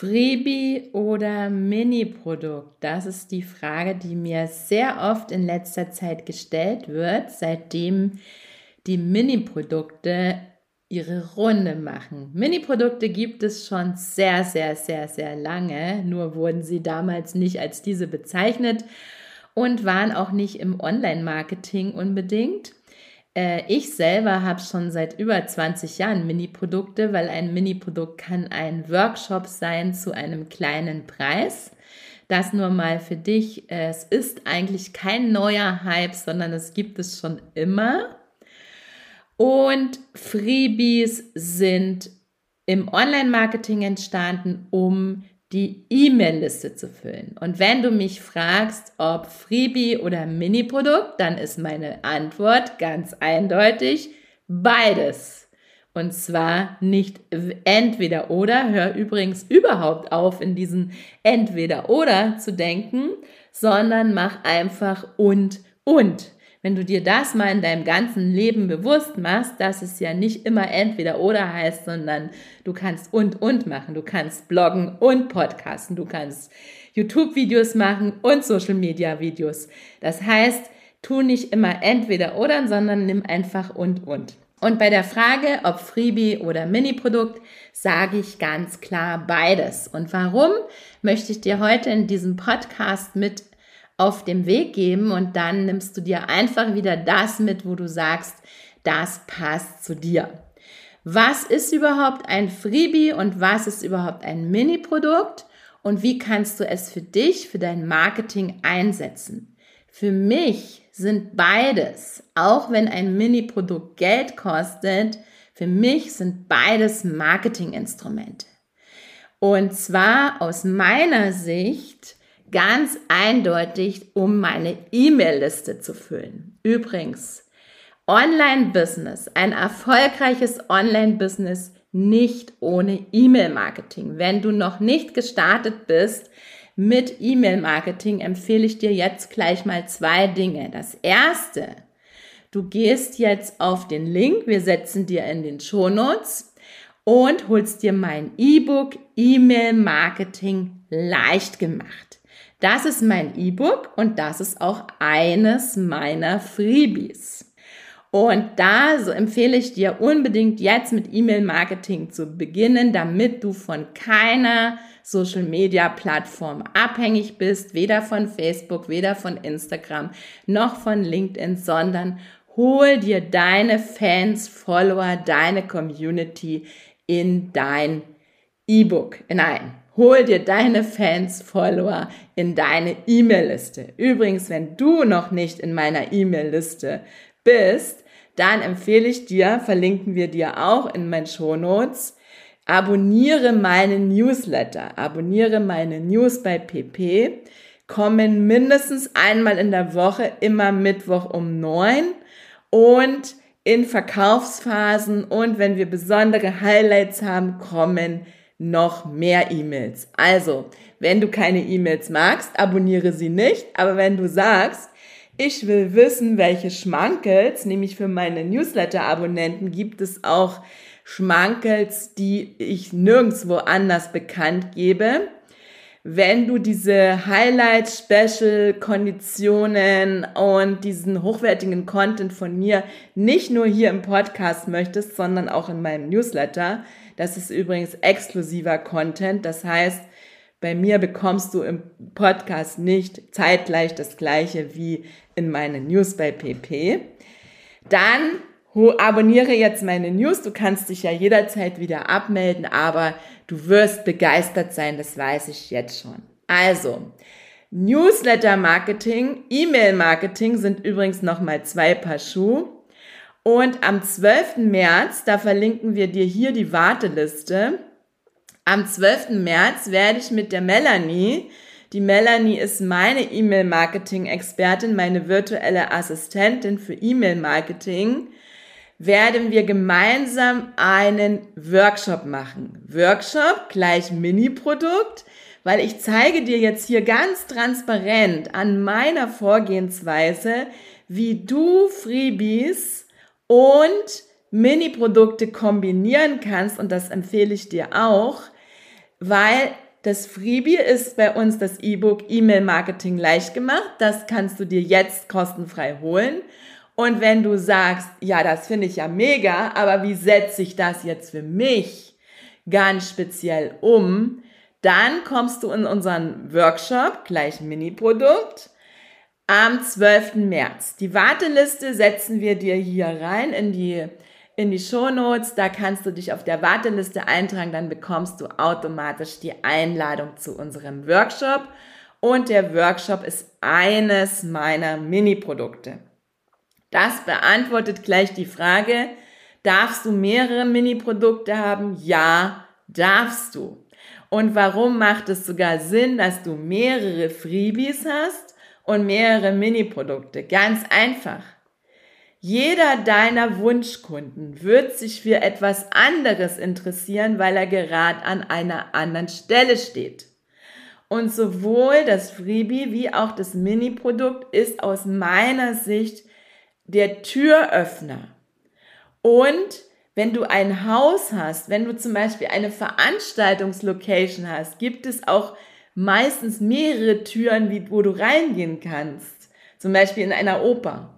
Freebie oder Mini-Produkt? Das ist die Frage, die mir sehr oft in letzter Zeit gestellt wird, seitdem die Mini-Produkte ihre Runde machen. Mini-Produkte gibt es schon sehr, sehr, sehr, sehr lange, nur wurden sie damals nicht als diese bezeichnet und waren auch nicht im Online-Marketing unbedingt. Äh, ich selber habe schon seit über 20 Jahren Mini-Produkte, weil ein Mini-Produkt kann ein Workshop sein zu einem kleinen Preis. Das nur mal für dich. Es ist eigentlich kein neuer Hype, sondern es gibt es schon immer. Und Freebies sind im Online-Marketing entstanden, um die E-Mail-Liste zu füllen. Und wenn du mich fragst, ob Freebie oder Mini-Produkt, dann ist meine Antwort ganz eindeutig beides. Und zwar nicht entweder oder. Hör übrigens überhaupt auf, in diesen entweder oder zu denken, sondern mach einfach und und. Wenn du dir das mal in deinem ganzen Leben bewusst machst, dass es ja nicht immer entweder oder heißt, sondern du kannst und und machen. Du kannst bloggen und podcasten. Du kannst YouTube-Videos machen und Social-Media-Videos. Das heißt, tu nicht immer entweder oder, sondern nimm einfach und und. Und bei der Frage, ob Freebie oder Mini-Produkt, sage ich ganz klar beides. Und warum möchte ich dir heute in diesem Podcast mit auf dem Weg geben und dann nimmst du dir einfach wieder das mit, wo du sagst, das passt zu dir. Was ist überhaupt ein Freebie und was ist überhaupt ein Mini-Produkt und wie kannst du es für dich, für dein Marketing einsetzen? Für mich sind beides, auch wenn ein Mini-Produkt Geld kostet, für mich sind beides Marketinginstrumente. Und zwar aus meiner Sicht ganz eindeutig, um meine E-Mail-Liste zu füllen. Übrigens, Online-Business, ein erfolgreiches Online-Business nicht ohne E-Mail-Marketing. Wenn du noch nicht gestartet bist mit E-Mail-Marketing, empfehle ich dir jetzt gleich mal zwei Dinge. Das erste, du gehst jetzt auf den Link, wir setzen dir in den Show Notes und holst dir mein E-Book E-Mail-Marketing leicht gemacht. Das ist mein E-Book und das ist auch eines meiner Freebies. Und da empfehle ich dir unbedingt jetzt mit E-Mail-Marketing zu beginnen, damit du von keiner Social-Media-Plattform abhängig bist, weder von Facebook, weder von Instagram, noch von LinkedIn, sondern hol dir deine Fans, Follower, deine Community in dein E-Book, Nein, Hol dir deine Fans, Follower in deine E-Mail-Liste. Übrigens, wenn du noch nicht in meiner E-Mail-Liste bist, dann empfehle ich dir, verlinken wir dir auch in meinen Show Notes, abonniere meinen Newsletter, abonniere meine News bei PP, kommen mindestens einmal in der Woche, immer Mittwoch um neun und in Verkaufsphasen und wenn wir besondere Highlights haben, kommen noch mehr E-Mails. Also, wenn du keine E-Mails magst, abonniere sie nicht. Aber wenn du sagst, ich will wissen, welche Schmankels, nämlich für meine Newsletter-Abonnenten gibt es auch Schmankels, die ich nirgendwo anders bekannt gebe. Wenn du diese Highlights, Special, Konditionen und diesen hochwertigen Content von mir nicht nur hier im Podcast möchtest, sondern auch in meinem Newsletter, das ist übrigens exklusiver Content. Das heißt, bei mir bekommst du im Podcast nicht zeitgleich das gleiche wie in meinen News bei PP. Dann abonniere jetzt meine News. Du kannst dich ja jederzeit wieder abmelden, aber du wirst begeistert sein, das weiß ich jetzt schon. Also, Newsletter Marketing, E-Mail Marketing sind übrigens nochmal zwei Paar Schuhe. Und am 12. März, da verlinken wir dir hier die Warteliste. Am 12. März werde ich mit der Melanie, die Melanie ist meine E-Mail-Marketing-Expertin, meine virtuelle Assistentin für E-Mail-Marketing, werden wir gemeinsam einen Workshop machen. Workshop gleich Mini-Produkt, weil ich zeige dir jetzt hier ganz transparent an meiner Vorgehensweise, wie du Freebies und Mini-Produkte kombinieren kannst und das empfehle ich dir auch, weil das Freebie ist bei uns das E-Book E-Mail Marketing leicht gemacht. Das kannst du dir jetzt kostenfrei holen. Und wenn du sagst, ja, das finde ich ja mega, aber wie setze ich das jetzt für mich ganz speziell um, dann kommst du in unseren Workshop, gleich Mini-Produkt, am 12. März. Die Warteliste setzen wir dir hier rein in die in die Shownotes, da kannst du dich auf der Warteliste eintragen, dann bekommst du automatisch die Einladung zu unserem Workshop und der Workshop ist eines meiner Mini-Produkte. Das beantwortet gleich die Frage, darfst du mehrere Mini-Produkte haben? Ja, darfst du. Und warum macht es sogar Sinn, dass du mehrere Freebies hast und mehrere Mini-Produkte? Ganz einfach. Jeder deiner Wunschkunden wird sich für etwas anderes interessieren, weil er gerade an einer anderen Stelle steht. Und sowohl das Freebie wie auch das Mini-Produkt ist aus meiner Sicht der Türöffner. Und wenn du ein Haus hast, wenn du zum Beispiel eine Veranstaltungslocation hast, gibt es auch meistens mehrere Türen, wo du reingehen kannst. Zum Beispiel in einer Oper.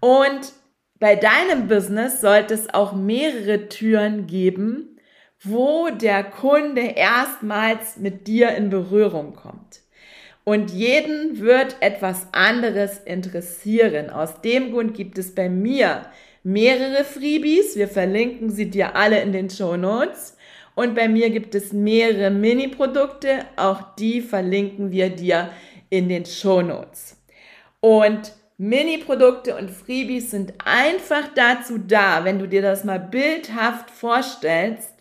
Und bei deinem Business sollte es auch mehrere Türen geben, wo der Kunde erstmals mit dir in Berührung kommt. Und jeden wird etwas anderes interessieren. Aus dem Grund gibt es bei mir mehrere Freebies. Wir verlinken sie dir alle in den Show Notes. Und bei mir gibt es mehrere Mini-Produkte. Auch die verlinken wir dir in den Show Notes. Und Mini-Produkte und Freebies sind einfach dazu da, wenn du dir das mal bildhaft vorstellst,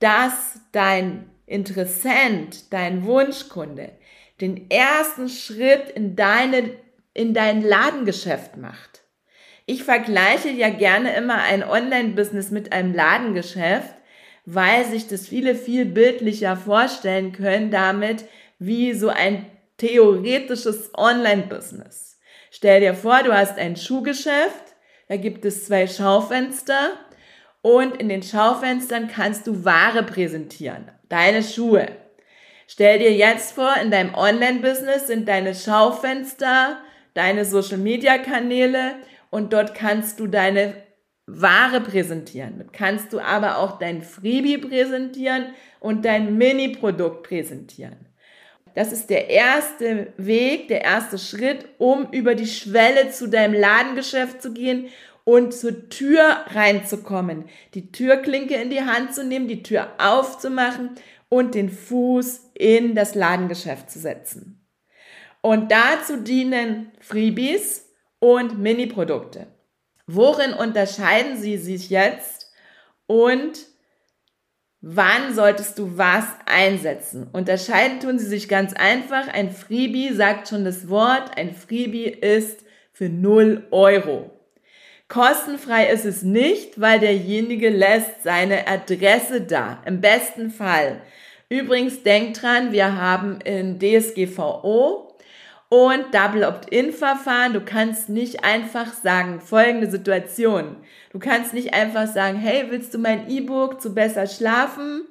dass dein Interessent, dein Wunschkunde den ersten Schritt in deine, in dein Ladengeschäft macht. Ich vergleiche ja gerne immer ein Online-Business mit einem Ladengeschäft, weil sich das viele viel bildlicher vorstellen können damit, wie so ein theoretisches Online-Business. Stell dir vor, du hast ein Schuhgeschäft, da gibt es zwei Schaufenster und in den Schaufenstern kannst du Ware präsentieren, deine Schuhe. Stell dir jetzt vor, in deinem Online-Business sind deine Schaufenster, deine Social-Media-Kanäle und dort kannst du deine Ware präsentieren. Dort kannst du aber auch dein Freebie präsentieren und dein Mini-Produkt präsentieren. Das ist der erste Weg, der erste Schritt, um über die Schwelle zu deinem Ladengeschäft zu gehen und zur Tür reinzukommen. Die Türklinke in die Hand zu nehmen, die Tür aufzumachen und den Fuß in das Ladengeschäft zu setzen. Und dazu dienen Freebies und Mini-Produkte. Worin unterscheiden sie sich jetzt und Wann solltest du was einsetzen? Unterscheiden tun sie sich ganz einfach. Ein Freebie sagt schon das Wort. Ein Freebie ist für 0 Euro. Kostenfrei ist es nicht, weil derjenige lässt seine Adresse da. Im besten Fall. Übrigens, denk dran, wir haben in DSGVO und Double Opt-in-Verfahren. Du kannst nicht einfach sagen, folgende Situation. Du kannst nicht einfach sagen, hey, willst du mein E-Book zu besser schlafen?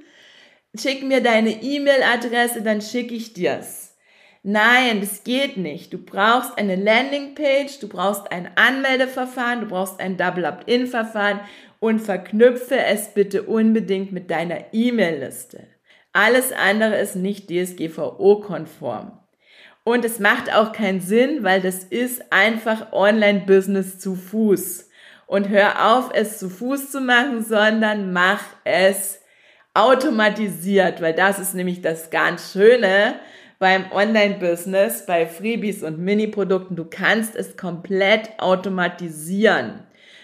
Schick mir deine E-Mail-Adresse, dann schicke ich dir's. Nein, das geht nicht. Du brauchst eine Landingpage, du brauchst ein Anmeldeverfahren, du brauchst ein Double Opt-in-Verfahren und verknüpfe es bitte unbedingt mit deiner E-Mail-Liste. Alles andere ist nicht DSGVO-konform. Und es macht auch keinen Sinn, weil das ist einfach Online-Business zu Fuß. Und hör auf, es zu Fuß zu machen, sondern mach es automatisiert, weil das ist nämlich das ganz Schöne beim Online-Business, bei Freebies und Mini-Produkten. Du kannst es komplett automatisieren.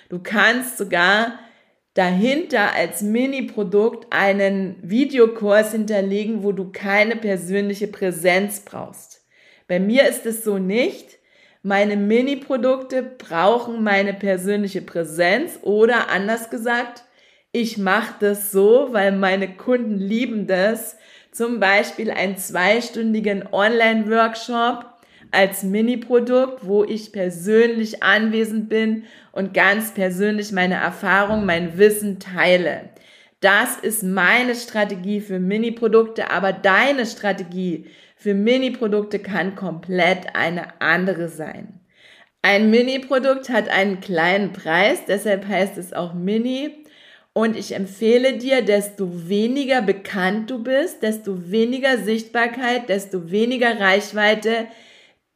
Du kannst sogar dahinter als Mini-Produkt einen Videokurs hinterlegen, wo du keine persönliche Präsenz brauchst. Bei mir ist es so nicht. Meine Mini-Produkte brauchen meine persönliche Präsenz oder anders gesagt, ich mache das so, weil meine Kunden lieben das. Zum Beispiel einen zweistündigen Online-Workshop als Mini-Produkt, wo ich persönlich anwesend bin und ganz persönlich meine Erfahrung, mein Wissen teile. Das ist meine Strategie für Mini-Produkte, aber deine Strategie für Mini-Produkte kann komplett eine andere sein. Ein Mini-Produkt hat einen kleinen Preis, deshalb heißt es auch Mini. Und ich empfehle dir, desto weniger bekannt du bist, desto weniger Sichtbarkeit, desto weniger Reichweite,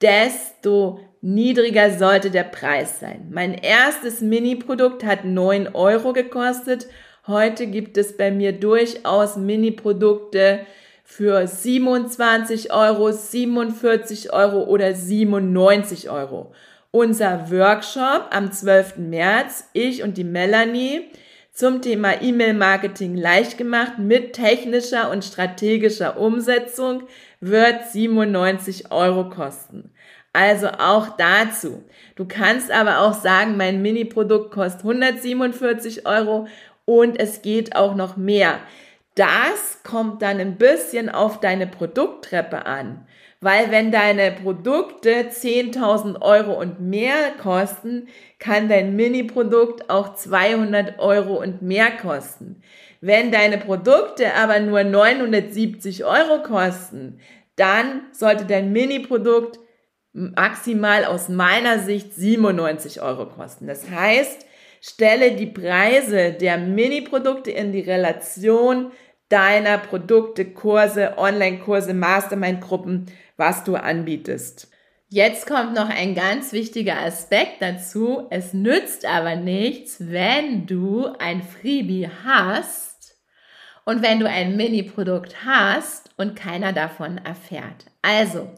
desto niedriger sollte der Preis sein. Mein erstes Mini-Produkt hat 9 Euro gekostet. Heute gibt es bei mir durchaus Mini-Produkte für 27 Euro, 47 Euro oder 97 Euro. Unser Workshop am 12. März, ich und die Melanie, zum Thema E-Mail-Marketing leicht gemacht mit technischer und strategischer Umsetzung wird 97 Euro kosten. Also auch dazu. Du kannst aber auch sagen, mein Mini-Produkt kostet 147 Euro und es geht auch noch mehr. Das kommt dann ein bisschen auf deine Produkttreppe an. Weil wenn deine Produkte 10.000 Euro und mehr kosten, kann dein Mini-Produkt auch 200 Euro und mehr kosten. Wenn deine Produkte aber nur 970 Euro kosten, dann sollte dein Mini-Produkt maximal aus meiner Sicht 97 Euro kosten. Das heißt, stelle die Preise der Mini-Produkte in die Relation deiner Produkte, Kurse, Online-Kurse, Mastermind-Gruppen, was du anbietest. Jetzt kommt noch ein ganz wichtiger Aspekt dazu. Es nützt aber nichts, wenn du ein Freebie hast und wenn du ein Mini-Produkt hast und keiner davon erfährt. Also,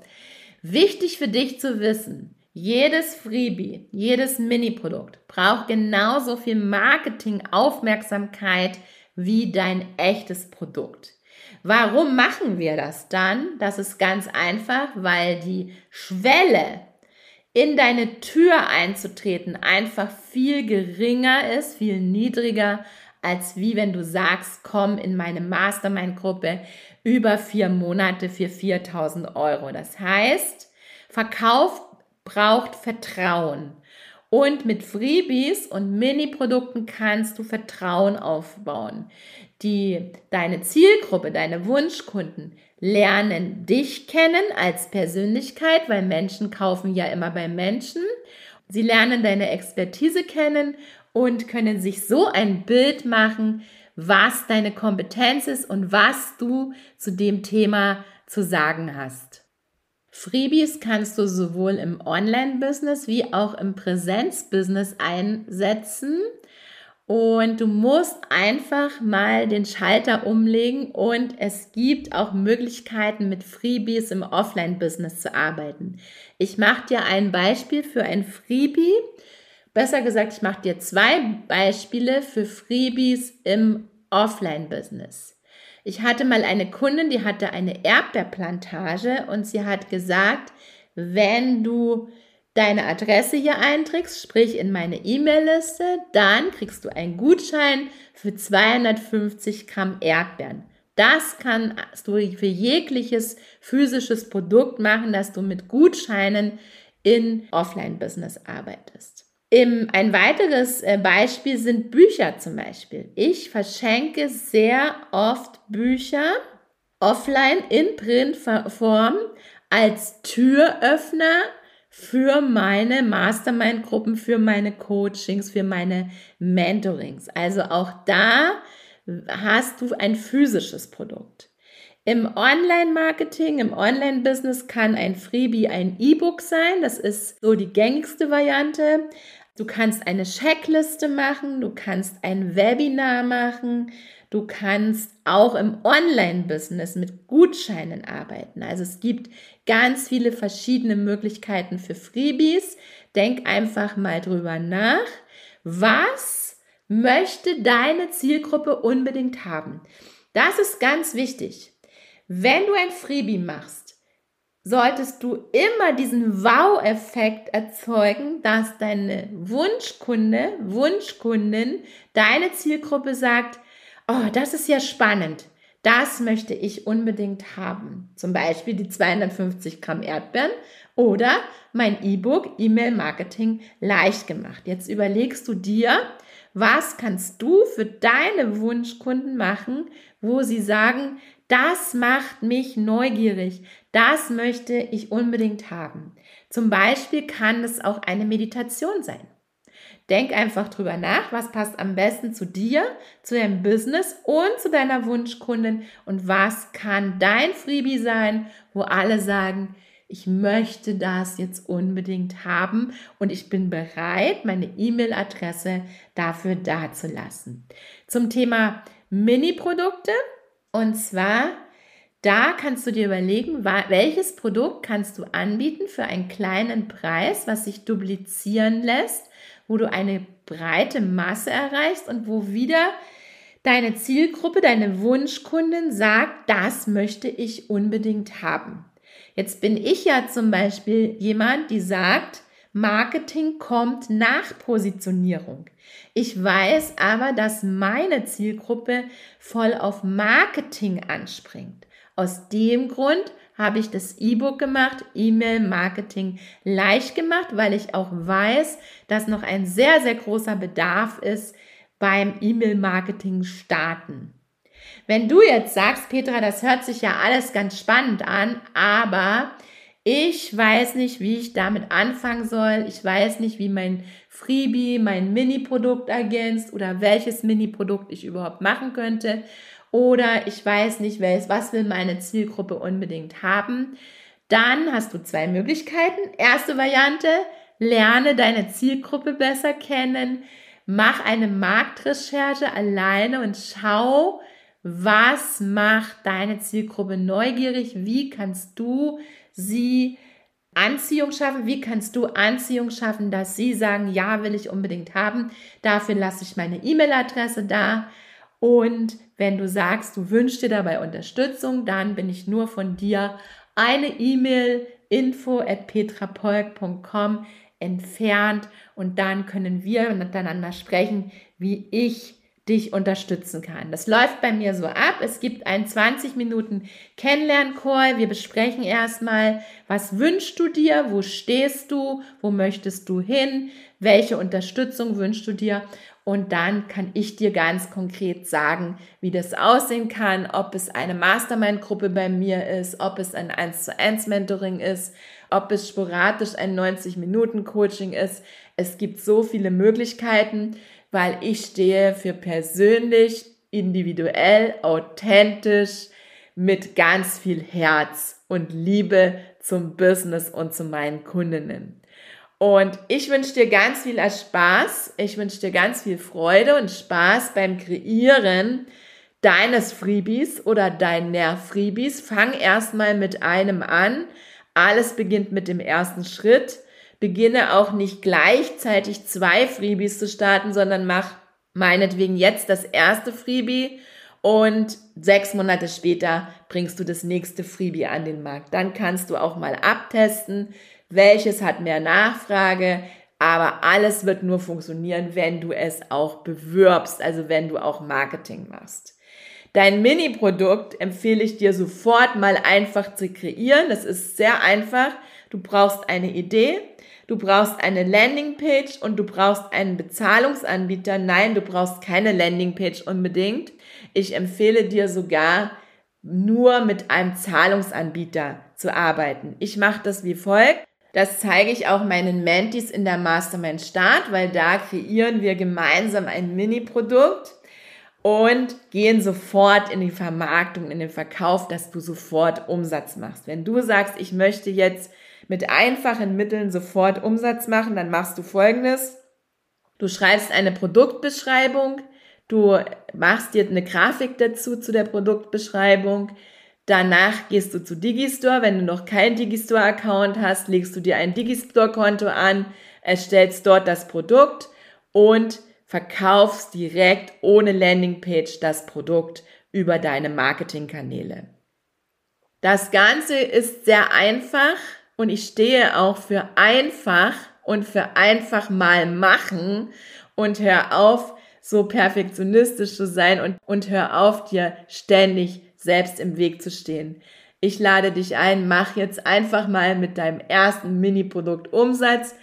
wichtig für dich zu wissen, jedes Freebie, jedes Mini-Produkt braucht genauso viel Marketing-Aufmerksamkeit wie dein echtes Produkt. Warum machen wir das dann? Das ist ganz einfach, weil die Schwelle in deine Tür einzutreten einfach viel geringer ist, viel niedriger, als wie wenn du sagst, komm in meine Mastermind-Gruppe über vier Monate für 4000 Euro. Das heißt, Verkauf braucht Vertrauen. Und mit Freebies und Mini-Produkten kannst du Vertrauen aufbauen. Die, deine Zielgruppe, deine Wunschkunden lernen dich kennen als Persönlichkeit, weil Menschen kaufen ja immer bei Menschen. Sie lernen deine Expertise kennen und können sich so ein Bild machen, was deine Kompetenz ist und was du zu dem Thema zu sagen hast. Freebies kannst du sowohl im Online-Business wie auch im Präsenz-Business einsetzen. Und du musst einfach mal den Schalter umlegen und es gibt auch Möglichkeiten mit Freebies im Offline-Business zu arbeiten. Ich mache dir ein Beispiel für ein Freebie. Besser gesagt, ich mache dir zwei Beispiele für Freebies im Offline-Business. Ich hatte mal eine Kundin, die hatte eine Erdbeerplantage und sie hat gesagt, wenn du deine Adresse hier einträgst, sprich in meine E-Mail-Liste, dann kriegst du einen Gutschein für 250 Gramm Erdbeeren. Das kannst du für jegliches physisches Produkt machen, dass du mit Gutscheinen in Offline-Business arbeitest. Im, ein weiteres äh, Beispiel sind Bücher zum Beispiel. Ich verschenke sehr oft Bücher offline in Printform als Türöffner für meine Mastermind-Gruppen, für meine Coachings, für meine Mentorings. Also auch da hast du ein physisches Produkt. Im Online-Marketing, im Online-Business kann ein Freebie ein E-Book sein. Das ist so die gängigste Variante. Du kannst eine Checkliste machen, du kannst ein Webinar machen, du kannst auch im Online-Business mit Gutscheinen arbeiten. Also es gibt ganz viele verschiedene Möglichkeiten für Freebies. Denk einfach mal drüber nach, Was möchte deine Zielgruppe unbedingt haben? Das ist ganz wichtig. Wenn du ein Freebie machst, solltest du immer diesen Wow-Effekt erzeugen, dass deine Wunschkunde, Wunschkundin, deine Zielgruppe sagt, oh, das ist ja spannend. Das möchte ich unbedingt haben. Zum Beispiel die 250 Gramm Erdbeeren oder mein E-Book E-Mail Marketing leicht gemacht. Jetzt überlegst du dir, was kannst du für deine Wunschkunden machen, wo sie sagen, das macht mich neugierig. Das möchte ich unbedingt haben. Zum Beispiel kann es auch eine Meditation sein. Denk einfach drüber nach, was passt am besten zu dir, zu deinem Business und zu deiner Wunschkundin und was kann dein Freebie sein, wo alle sagen, ich möchte das jetzt unbedingt haben und ich bin bereit, meine E-Mail-Adresse dafür dazulassen. Zum Thema Mini-Produkte und zwar, da kannst du dir überlegen, welches Produkt kannst du anbieten für einen kleinen Preis, was sich duplizieren lässt, wo du eine breite Masse erreichst und wo wieder deine Zielgruppe, deine Wunschkundin sagt, das möchte ich unbedingt haben. Jetzt bin ich ja zum Beispiel jemand, die sagt, Marketing kommt nach Positionierung. Ich weiß aber, dass meine Zielgruppe voll auf Marketing anspringt. Aus dem Grund habe ich das E-Book gemacht, E-Mail Marketing leicht gemacht, weil ich auch weiß, dass noch ein sehr, sehr großer Bedarf ist beim E-Mail Marketing starten. Wenn du jetzt sagst, Petra, das hört sich ja alles ganz spannend an, aber ich weiß nicht, wie ich damit anfangen soll. Ich weiß nicht, wie mein Freebie, mein Mini-Produkt ergänzt oder welches Mini-Produkt ich überhaupt machen könnte. Oder ich weiß nicht, was will meine Zielgruppe unbedingt haben. Dann hast du zwei Möglichkeiten. Erste Variante, lerne deine Zielgruppe besser kennen. Mach eine Marktrecherche alleine und schau, was macht deine Zielgruppe neugierig? Wie kannst du sie Anziehung schaffen? Wie kannst du Anziehung schaffen, dass sie sagen, ja, will ich unbedingt haben? Dafür lasse ich meine E-Mail-Adresse da. Und wenn du sagst, du wünschst dir dabei Unterstützung, dann bin ich nur von dir eine E-Mail info at petrapolk.com entfernt und dann können wir miteinander sprechen, wie ich dich unterstützen kann. Das läuft bei mir so ab. Es gibt einen 20 Minuten Kennenlern-Call. Wir besprechen erstmal, was wünschst du dir, wo stehst du, wo möchtest du hin, welche Unterstützung wünschst du dir und dann kann ich dir ganz konkret sagen, wie das aussehen kann, ob es eine Mastermind-Gruppe bei mir ist, ob es ein 1 zu 1 Mentoring ist, ob es sporadisch ein 90-Minuten-Coaching ist. Es gibt so viele Möglichkeiten weil ich stehe für persönlich, individuell, authentisch, mit ganz viel Herz und Liebe zum Business und zu meinen Kundinnen. Und ich wünsche dir ganz viel Spaß. Ich wünsche dir ganz viel Freude und Spaß beim Kreieren deines Freebies oder deiner Freebies. Fang erstmal mit einem an. Alles beginnt mit dem ersten Schritt beginne auch nicht gleichzeitig zwei Freebies zu starten, sondern mach meinetwegen jetzt das erste Freebie und sechs Monate später bringst du das nächste Freebie an den Markt. Dann kannst du auch mal abtesten, welches hat mehr Nachfrage, aber alles wird nur funktionieren, wenn du es auch bewirbst, also wenn du auch Marketing machst. Dein Mini-Produkt empfehle ich dir sofort mal einfach zu kreieren. Das ist sehr einfach. Du brauchst eine Idee, du brauchst eine Landingpage und du brauchst einen Bezahlungsanbieter. Nein, du brauchst keine Landingpage unbedingt. Ich empfehle dir sogar nur mit einem Zahlungsanbieter zu arbeiten. Ich mache das wie folgt. Das zeige ich auch meinen Mentees in der Mastermind Start, weil da kreieren wir gemeinsam ein Mini-Produkt und gehen sofort in die Vermarktung, in den Verkauf, dass du sofort Umsatz machst. Wenn du sagst, ich möchte jetzt mit einfachen Mitteln sofort Umsatz machen, dann machst du folgendes. Du schreibst eine Produktbeschreibung, du machst dir eine Grafik dazu zu der Produktbeschreibung. Danach gehst du zu Digistore. Wenn du noch kein Digistore-Account hast, legst du dir ein Digistore-Konto an, erstellst dort das Produkt und verkaufst direkt ohne Landingpage das Produkt über deine Marketingkanäle. Das Ganze ist sehr einfach und ich stehe auch für einfach und für einfach mal machen und hör auf, so perfektionistisch zu sein und, und hör auf, dir ständig selbst im Weg zu stehen. Ich lade dich ein, mach jetzt einfach mal mit deinem ersten Mini-Produkt Umsatz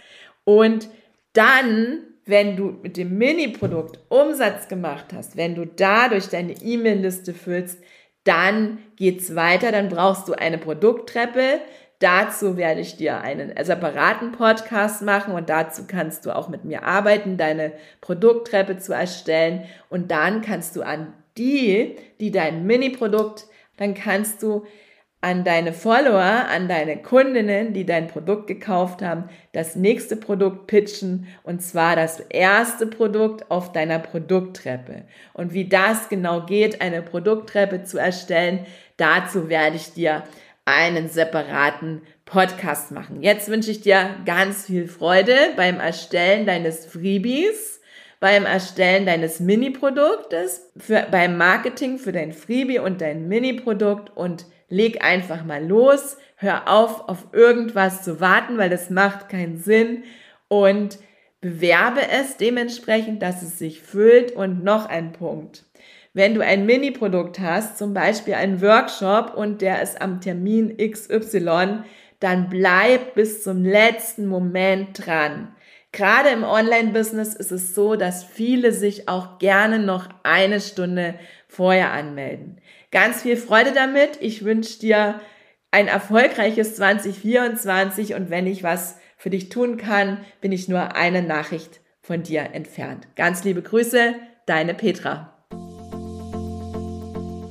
und dann, wenn du mit dem Mini-Produkt Umsatz gemacht hast, wenn du dadurch deine E-Mail-Liste füllst, dann geht's weiter, dann brauchst du eine Produkttreppe. Dazu werde ich dir einen separaten Podcast machen und dazu kannst du auch mit mir arbeiten, deine Produkttreppe zu erstellen und dann kannst du an die, die dein Mini-Produkt, dann kannst du an deine Follower, an deine Kundinnen, die dein Produkt gekauft haben, das nächste Produkt pitchen und zwar das erste Produkt auf deiner Produkttreppe. Und wie das genau geht, eine Produkttreppe zu erstellen, dazu werde ich dir einen separaten Podcast machen. Jetzt wünsche ich dir ganz viel Freude beim Erstellen deines Freebies, beim Erstellen deines Mini-Produktes, beim Marketing für dein Freebie und dein Mini-Produkt und leg einfach mal los, hör auf, auf irgendwas zu warten, weil das macht keinen Sinn und bewerbe es dementsprechend, dass es sich füllt und noch ein Punkt. Wenn du ein Mini-Produkt hast, zum Beispiel einen Workshop und der ist am Termin XY, dann bleib bis zum letzten Moment dran. Gerade im Online-Business ist es so, dass viele sich auch gerne noch eine Stunde vorher anmelden. Ganz viel Freude damit. Ich wünsche dir ein erfolgreiches 2024 und wenn ich was für dich tun kann, bin ich nur eine Nachricht von dir entfernt. Ganz liebe Grüße, deine Petra.